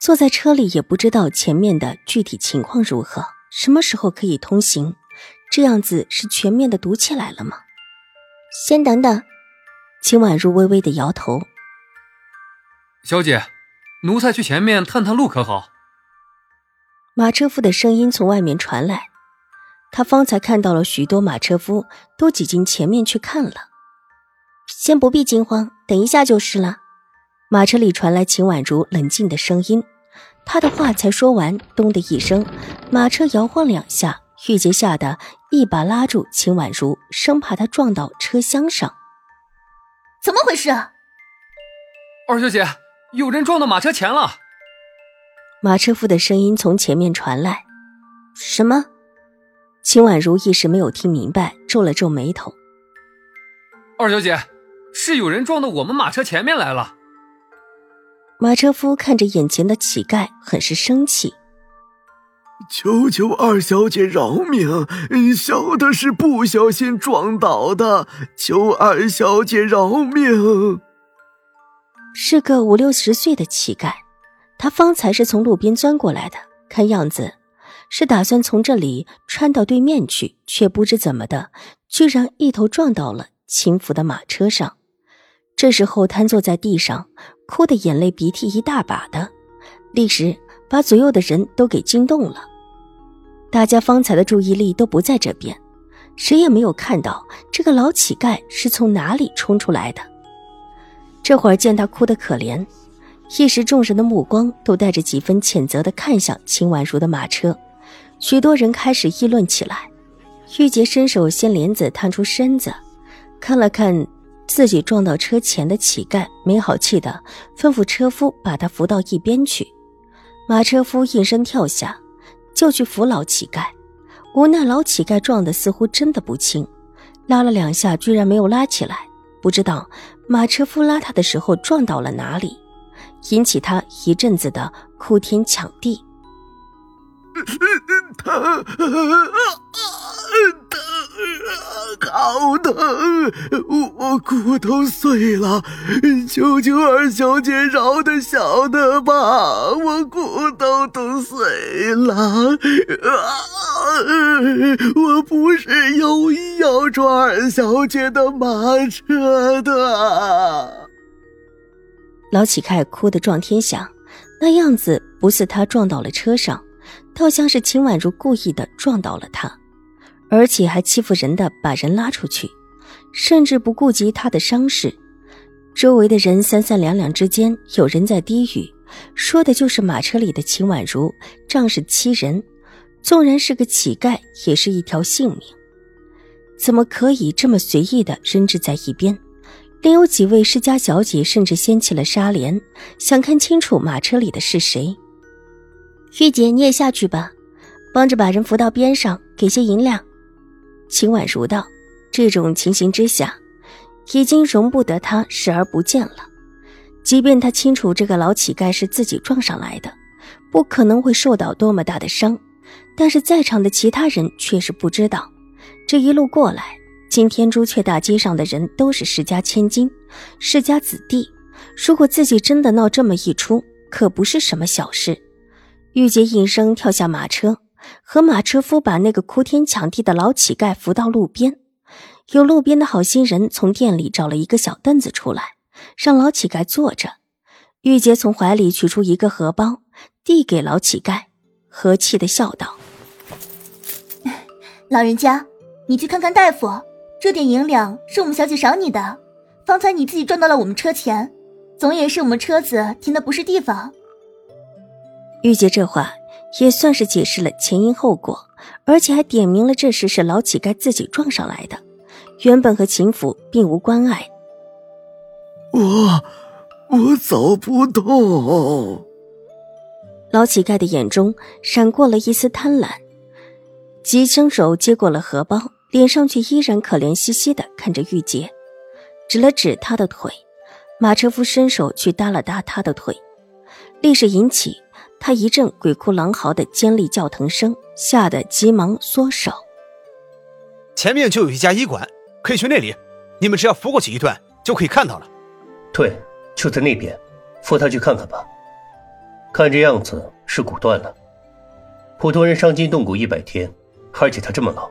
坐在车里也不知道前面的具体情况如何，什么时候可以通行？这样子是全面的堵起来了吗？先等等，秦婉如微微的摇头。小姐，奴才去前面探探路可好？马车夫的声音从外面传来。他方才看到了许多马车夫都挤进前面去看了。先不必惊慌，等一下就是了。马车里传来秦婉如冷静的声音。他的话才说完，咚的一声，马车摇晃两下，玉洁吓得一把拉住秦婉如，生怕她撞到车厢上。怎么回事？二小姐，有人撞到马车前了。马车夫的声音从前面传来。什么？秦婉如一时没有听明白，皱了皱眉头。二小姐，是有人撞到我们马车前面来了。马车夫看着眼前的乞丐，很是生气。求求二小姐饶命，小的是不小心撞倒的，求二小姐饶命。是个五六十岁的乞丐，他方才是从路边钻过来的，看样子是打算从这里穿到对面去，却不知怎么的，居然一头撞到了秦府的马车上。这时候瘫坐在地上。哭的眼泪鼻涕一大把的，立时把左右的人都给惊动了。大家方才的注意力都不在这边，谁也没有看到这个老乞丐是从哪里冲出来的。这会儿见他哭得可怜，一时众人的目光都带着几分谴责的看向秦婉如的马车，许多人开始议论起来。玉洁伸手掀帘子，探出身子，看了看。自己撞到车前的乞丐没好气的吩咐车夫把他扶到一边去，马车夫应声跳下，就去扶老乞丐。无奈老乞丐撞的似乎真的不轻，拉了两下居然没有拉起来，不知道马车夫拉他的时候撞到了哪里，引起他一阵子的哭天抢地。疼，疼。好疼！我骨头碎了，求求二小姐饶的小的吧，我骨头都碎了。啊我不是有意要撞二小姐的马车的。老乞丐哭得撞天响，那样子不似他撞到了车上，倒像是秦婉如故意的撞倒了他。而且还欺负人的，把人拉出去，甚至不顾及他的伤势。周围的人三三两两之间，有人在低语，说的就是马车里的秦婉如仗势欺人，纵然是个乞丐，也是一条性命，怎么可以这么随意的扔置在一边？另有几位世家小姐甚至掀起了纱帘，想看清楚马车里的是谁。玉姐，你也下去吧，帮着把人扶到边上，给些银两。秦婉如道：“这种情形之下，已经容不得他视而不见了。即便他清楚这个老乞丐是自己撞上来的，不可能会受到多么大的伤，但是在场的其他人却是不知道。这一路过来，今天朱雀大街上的人都是世家千金、世家子弟，如果自己真的闹这么一出，可不是什么小事。”玉洁应声跳下马车。和马车夫把那个哭天抢地的老乞丐扶到路边，有路边的好心人从店里找了一个小凳子出来，让老乞丐坐着。玉洁从怀里取出一个荷包，递给老乞丐，和气的笑道：“老人家，你去看看大夫，这点银两是我们小姐赏你的。方才你自己撞到了我们车前，总也是我们车子停的不是地方。”玉洁这话。也算是解释了前因后果，而且还点明了这事是老乞丐自己撞上来的，原本和秦府并无关碍。我，我走不动。老乞丐的眼中闪过了一丝贪婪，急伸手接过了荷包，脸上却依然可怜兮兮的看着玉洁，指了指他的腿。马车夫伸手去搭了搭他的腿，立时引起他一阵鬼哭狼嚎的尖利叫疼声，吓得急忙缩手。前面就有一家医馆，可以去那里。你们只要扶过去一段，就可以看到了。对，就在那边，扶他去看看吧。看这样子是骨断了，普通人伤筋动骨一百天，而且他这么老，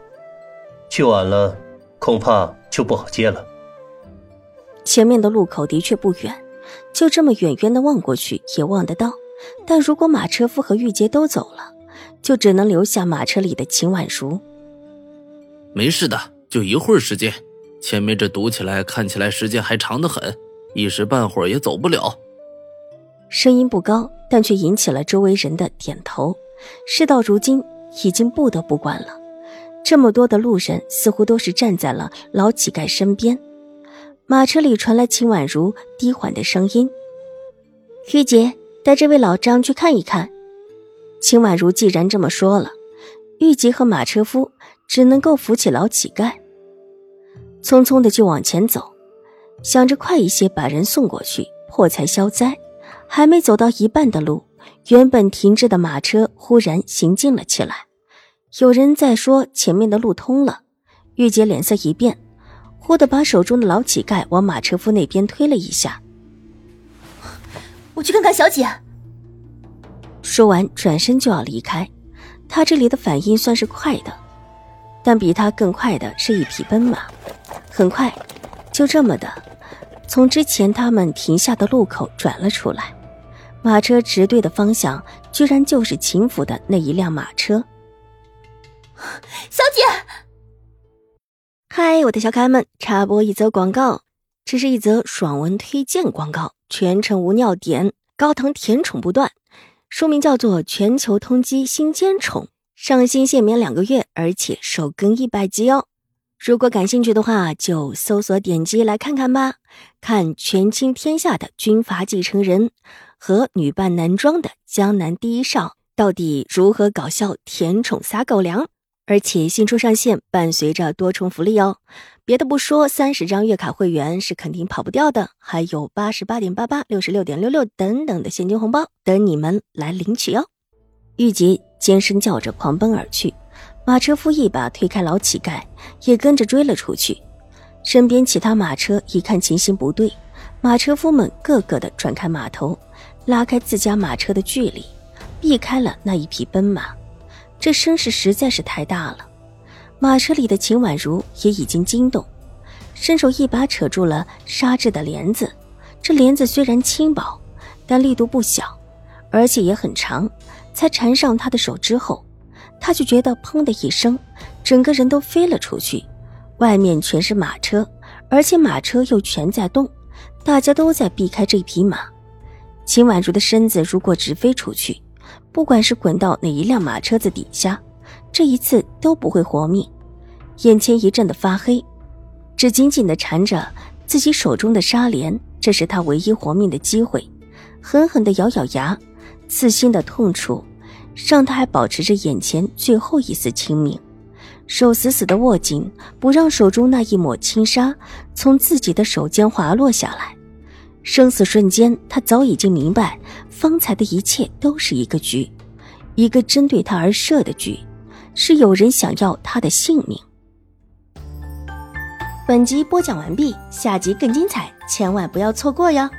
去晚了恐怕就不好接了。前面的路口的确不远，就这么远远的望过去也望得到。但如果马车夫和玉洁都走了，就只能留下马车里的秦婉如。没事的，就一会儿时间。前面这堵起来，看起来时间还长得很，一时半会儿也走不了。声音不高，但却引起了周围人的点头。事到如今，已经不得不管了。这么多的路人似乎都是站在了老乞丐身边。马车里传来秦婉如低缓的声音：“玉洁，带这位老张去看一看。”秦婉如既然这么说了，玉洁和马车夫只能够扶起老乞丐，匆匆的就往前走，想着快一些把人送过去，破财消灾。还没走到一半的路，原本停滞的马车忽然行进了起来。有人在说前面的路通了，玉洁脸色一变。忽地把手中的老乞丐往马车夫那边推了一下。我去看看小姐。说完，转身就要离开。他这里的反应算是快的，但比他更快的是一匹奔马。很快，就这么的，从之前他们停下的路口转了出来。马车直对的方向，居然就是秦府的那一辆马车。小姐。嗨，我的小可爱们！插播一则广告，这是一则爽文推荐广告，全程无尿点，高糖甜宠不断。书名叫做《全球通缉新鲜宠》，上新限免两个月，而且首更一百集哦。如果感兴趣的话，就搜索点击来看看吧。看权倾天下的军阀继承人和女扮男装的江南第一少，到底如何搞笑甜宠撒狗粮？而且新车上线，伴随着多重福利哦。别的不说，三十张月卡会员是肯定跑不掉的，还有八十八点八八、六十六点六六等等的现金红包等你们来领取哦。玉洁尖声叫着狂奔而去，马车夫一把推开老乞丐，也跟着追了出去。身边其他马车一看情形不对，马车夫们个个的转开马头，拉开自家马车的距离，避开了那一匹奔马。这声势实在是太大了，马车里的秦婉如也已经惊动，伸手一把扯住了纱质的帘子。这帘子虽然轻薄，但力度不小，而且也很长。才缠上他的手之后，他就觉得砰的一声，整个人都飞了出去。外面全是马车，而且马车又全在动，大家都在避开这匹马。秦婉如的身子如果直飞出去。不管是滚到哪一辆马车子底下，这一次都不会活命。眼前一阵的发黑，只紧紧的缠着自己手中的纱帘，这是他唯一活命的机会。狠狠的咬咬牙，刺心的痛楚让他还保持着眼前最后一丝清明，手死死的握紧，不让手中那一抹轻纱从自己的手间滑落下来。生死瞬间，他早已经明白，方才的一切都是一个局，一个针对他而设的局，是有人想要他的性命。本集播讲完毕，下集更精彩，千万不要错过哟。